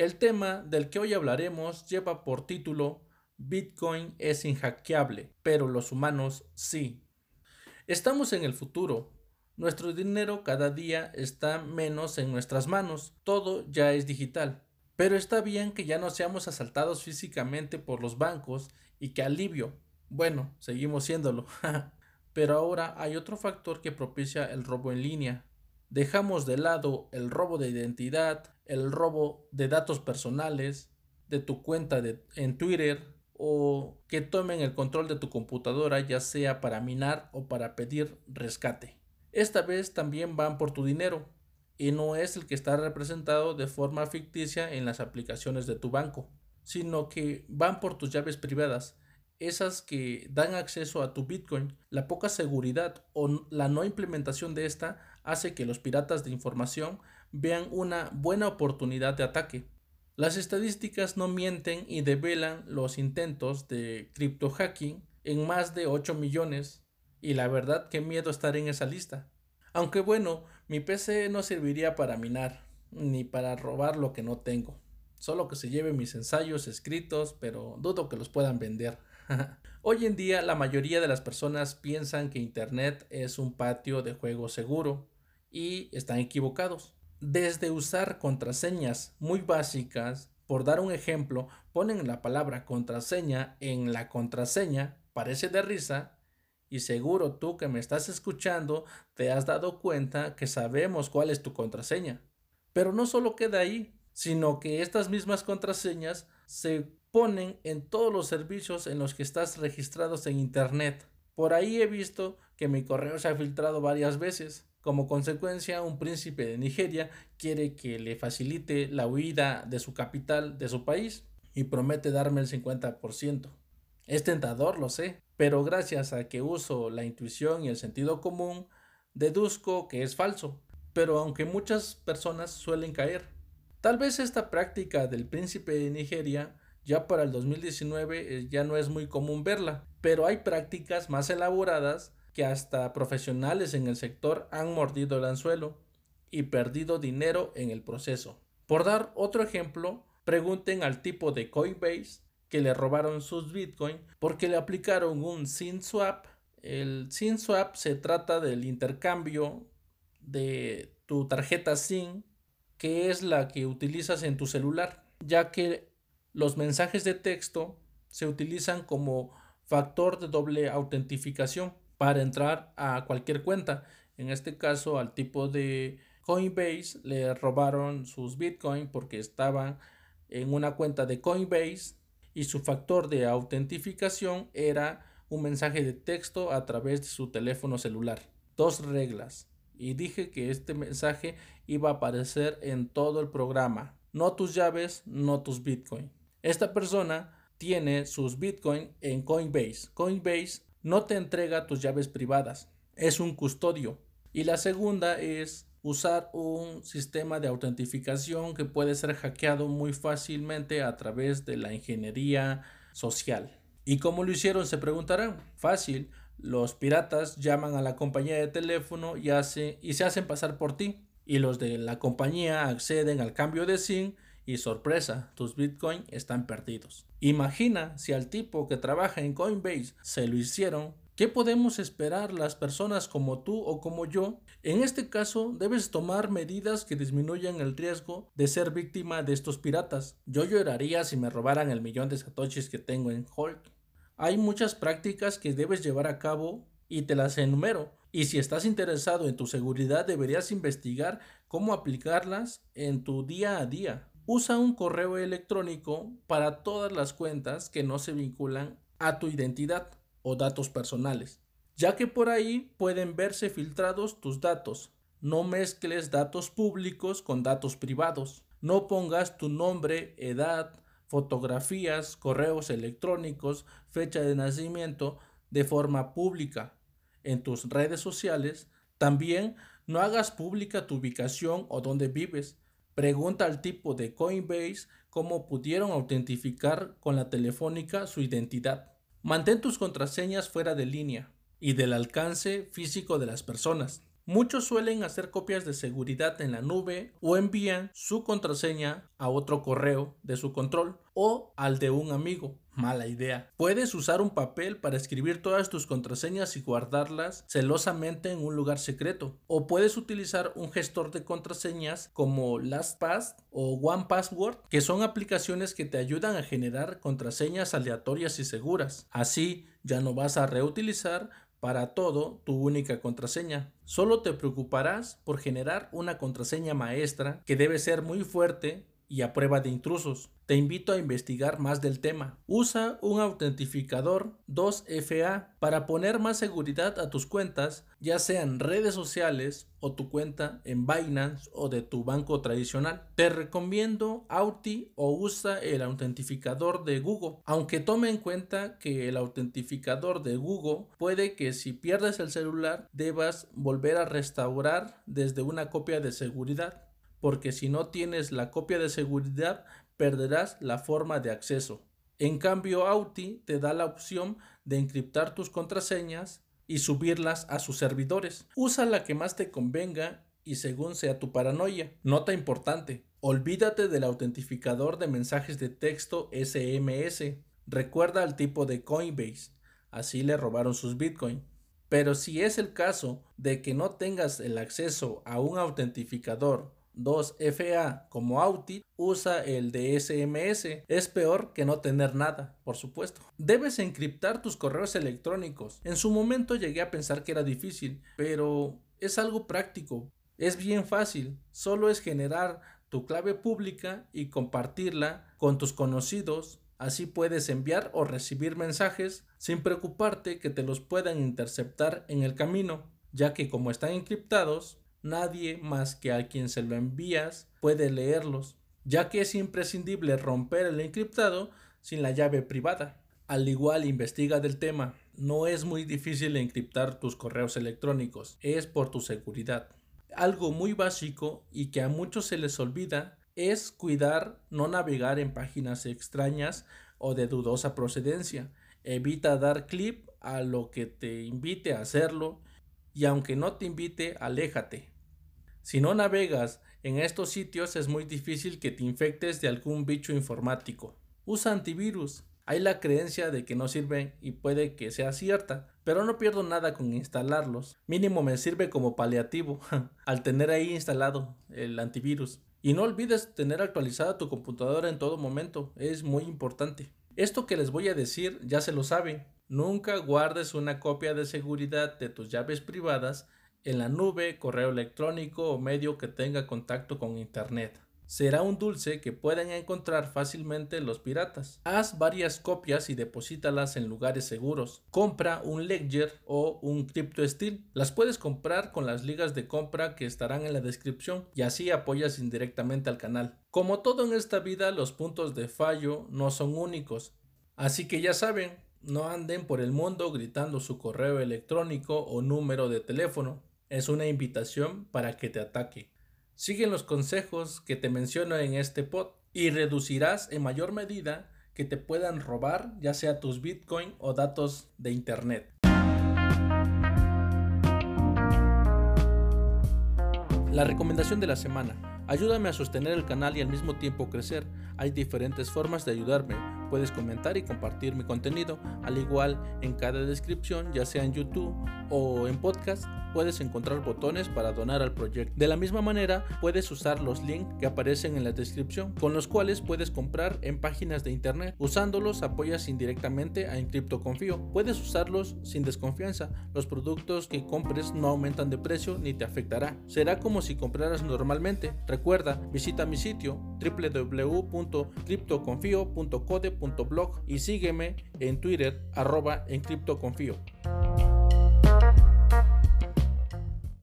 El tema del que hoy hablaremos lleva por título Bitcoin es inhackeable, pero los humanos sí. Estamos en el futuro. Nuestro dinero cada día está menos en nuestras manos. Todo ya es digital. Pero está bien que ya no seamos asaltados físicamente por los bancos y que alivio. Bueno, seguimos siéndolo. Pero ahora hay otro factor que propicia el robo en línea. Dejamos de lado el robo de identidad, el robo de datos personales, de tu cuenta de, en Twitter o que tomen el control de tu computadora ya sea para minar o para pedir rescate. Esta vez también van por tu dinero y no es el que está representado de forma ficticia en las aplicaciones de tu banco, sino que van por tus llaves privadas, esas que dan acceso a tu Bitcoin. La poca seguridad o la no implementación de esta hace que los piratas de información vean una buena oportunidad de ataque. Las estadísticas no mienten y develan los intentos de cripto hacking en más de 8 millones y la verdad que miedo estar en esa lista. Aunque bueno, mi PC no serviría para minar, ni para robar lo que no tengo. Solo que se lleve mis ensayos escritos, pero dudo que los puedan vender. Hoy en día la mayoría de las personas piensan que Internet es un patio de juego seguro y están equivocados. Desde usar contraseñas muy básicas, por dar un ejemplo, ponen la palabra contraseña en la contraseña, parece de risa, y seguro tú que me estás escuchando te has dado cuenta que sabemos cuál es tu contraseña. Pero no solo queda ahí, sino que estas mismas contraseñas se ponen en todos los servicios en los que estás registrados en Internet. Por ahí he visto que mi correo se ha filtrado varias veces. Como consecuencia, un príncipe de Nigeria quiere que le facilite la huida de su capital de su país y promete darme el 50%. Es tentador, lo sé, pero gracias a que uso la intuición y el sentido común, deduzco que es falso. Pero aunque muchas personas suelen caer. Tal vez esta práctica del príncipe de Nigeria ya para el 2019 eh, ya no es muy común verla, pero hay prácticas más elaboradas que hasta profesionales en el sector han mordido el anzuelo y perdido dinero en el proceso. Por dar otro ejemplo, pregunten al tipo de Coinbase que le robaron sus Bitcoin porque le aplicaron un SIN swap. El SIN swap se trata del intercambio de tu tarjeta SIN, que es la que utilizas en tu celular, ya que los mensajes de texto se utilizan como factor de doble autentificación para entrar a cualquier cuenta. En este caso, al tipo de Coinbase le robaron sus Bitcoin porque estaban en una cuenta de Coinbase y su factor de autentificación era un mensaje de texto a través de su teléfono celular. Dos reglas. Y dije que este mensaje iba a aparecer en todo el programa. No tus llaves, no tus Bitcoin. Esta persona tiene sus Bitcoin en Coinbase. Coinbase no te entrega tus llaves privadas. Es un custodio. Y la segunda es usar un sistema de autentificación que puede ser hackeado muy fácilmente a través de la ingeniería social. ¿Y cómo lo hicieron? Se preguntarán. Fácil. Los piratas llaman a la compañía de teléfono y, y se hacen pasar por ti. Y los de la compañía acceden al cambio de SIM y sorpresa, tus Bitcoin están perdidos. Imagina si al tipo que trabaja en Coinbase se lo hicieron ¿Qué podemos esperar las personas como tú o como yo? En este caso, debes tomar medidas que disminuyan el riesgo de ser víctima de estos piratas. Yo lloraría si me robaran el millón de satoshis que tengo en Hulk. Hay muchas prácticas que debes llevar a cabo y te las enumero. Y si estás interesado en tu seguridad, deberías investigar cómo aplicarlas en tu día a día. Usa un correo electrónico para todas las cuentas que no se vinculan a tu identidad o datos personales, ya que por ahí pueden verse filtrados tus datos. No mezcles datos públicos con datos privados. No pongas tu nombre, edad, fotografías, correos electrónicos, fecha de nacimiento de forma pública en tus redes sociales. También no hagas pública tu ubicación o dónde vives. Pregunta al tipo de Coinbase cómo pudieron autentificar con la telefónica su identidad. Mantén tus contraseñas fuera de línea y del alcance físico de las personas. Muchos suelen hacer copias de seguridad en la nube o envían su contraseña a otro correo de su control o al de un amigo. Mala idea. Puedes usar un papel para escribir todas tus contraseñas y guardarlas celosamente en un lugar secreto. O puedes utilizar un gestor de contraseñas como LastPass o OnePassword, que son aplicaciones que te ayudan a generar contraseñas aleatorias y seguras. Así ya no vas a reutilizar para todo tu única contraseña. Solo te preocuparás por generar una contraseña maestra que debe ser muy fuerte y a prueba de intrusos. Te invito a investigar más del tema. Usa un autentificador 2FA para poner más seguridad a tus cuentas, ya sean redes sociales o tu cuenta en Binance o de tu banco tradicional. Te recomiendo Auti o usa el autentificador de Google, aunque tome en cuenta que el autentificador de Google puede que si pierdes el celular debas volver a restaurar desde una copia de seguridad porque si no tienes la copia de seguridad perderás la forma de acceso. En cambio, Auti te da la opción de encriptar tus contraseñas y subirlas a sus servidores. Usa la que más te convenga y según sea tu paranoia. Nota importante, olvídate del autentificador de mensajes de texto SMS. Recuerda al tipo de Coinbase. Así le robaron sus Bitcoin. Pero si es el caso de que no tengas el acceso a un autentificador 2FA como Auti usa el de SMS. Es peor que no tener nada, por supuesto. Debes encriptar tus correos electrónicos. En su momento llegué a pensar que era difícil, pero es algo práctico. Es bien fácil. Solo es generar tu clave pública y compartirla con tus conocidos. Así puedes enviar o recibir mensajes sin preocuparte que te los puedan interceptar en el camino, ya que como están encriptados, Nadie más que a quien se lo envías puede leerlos, ya que es imprescindible romper el encriptado sin la llave privada. Al igual investiga del tema, no es muy difícil encriptar tus correos electrónicos, es por tu seguridad. Algo muy básico y que a muchos se les olvida es cuidar no navegar en páginas extrañas o de dudosa procedencia. Evita dar clip a lo que te invite a hacerlo y aunque no te invite, aléjate. Si no navegas en estos sitios es muy difícil que te infectes de algún bicho informático. Usa antivirus. Hay la creencia de que no sirven y puede que sea cierta, pero no pierdo nada con instalarlos. Mínimo me sirve como paliativo al tener ahí instalado el antivirus. Y no olvides tener actualizada tu computadora en todo momento, es muy importante. Esto que les voy a decir ya se lo saben. Nunca guardes una copia de seguridad de tus llaves privadas en la nube, correo electrónico o medio que tenga contacto con Internet. Será un dulce que pueden encontrar fácilmente los piratas. Haz varias copias y deposítalas en lugares seguros. Compra un Ledger o un CryptoSteel. Las puedes comprar con las ligas de compra que estarán en la descripción y así apoyas indirectamente al canal. Como todo en esta vida, los puntos de fallo no son únicos. Así que ya saben, no anden por el mundo gritando su correo electrónico o número de teléfono es una invitación para que te ataque. Sigue los consejos que te menciono en este pod y reducirás en mayor medida que te puedan robar ya sea tus bitcoin o datos de internet. La recomendación de la semana. Ayúdame a sostener el canal y al mismo tiempo crecer. Hay diferentes formas de ayudarme. Puedes comentar y compartir mi contenido, al igual en cada descripción, ya sea en YouTube o en podcast puedes encontrar botones para donar al proyecto. De la misma manera, puedes usar los links que aparecen en la descripción, con los cuales puedes comprar en páginas de internet. Usándolos apoyas indirectamente a Encrypto Confío. Puedes usarlos sin desconfianza. Los productos que compres no aumentan de precio ni te afectará. Será como si compraras normalmente. Recuerda, visita mi sitio www.cryptoconfio.code.blog y sígueme en Twitter arroba en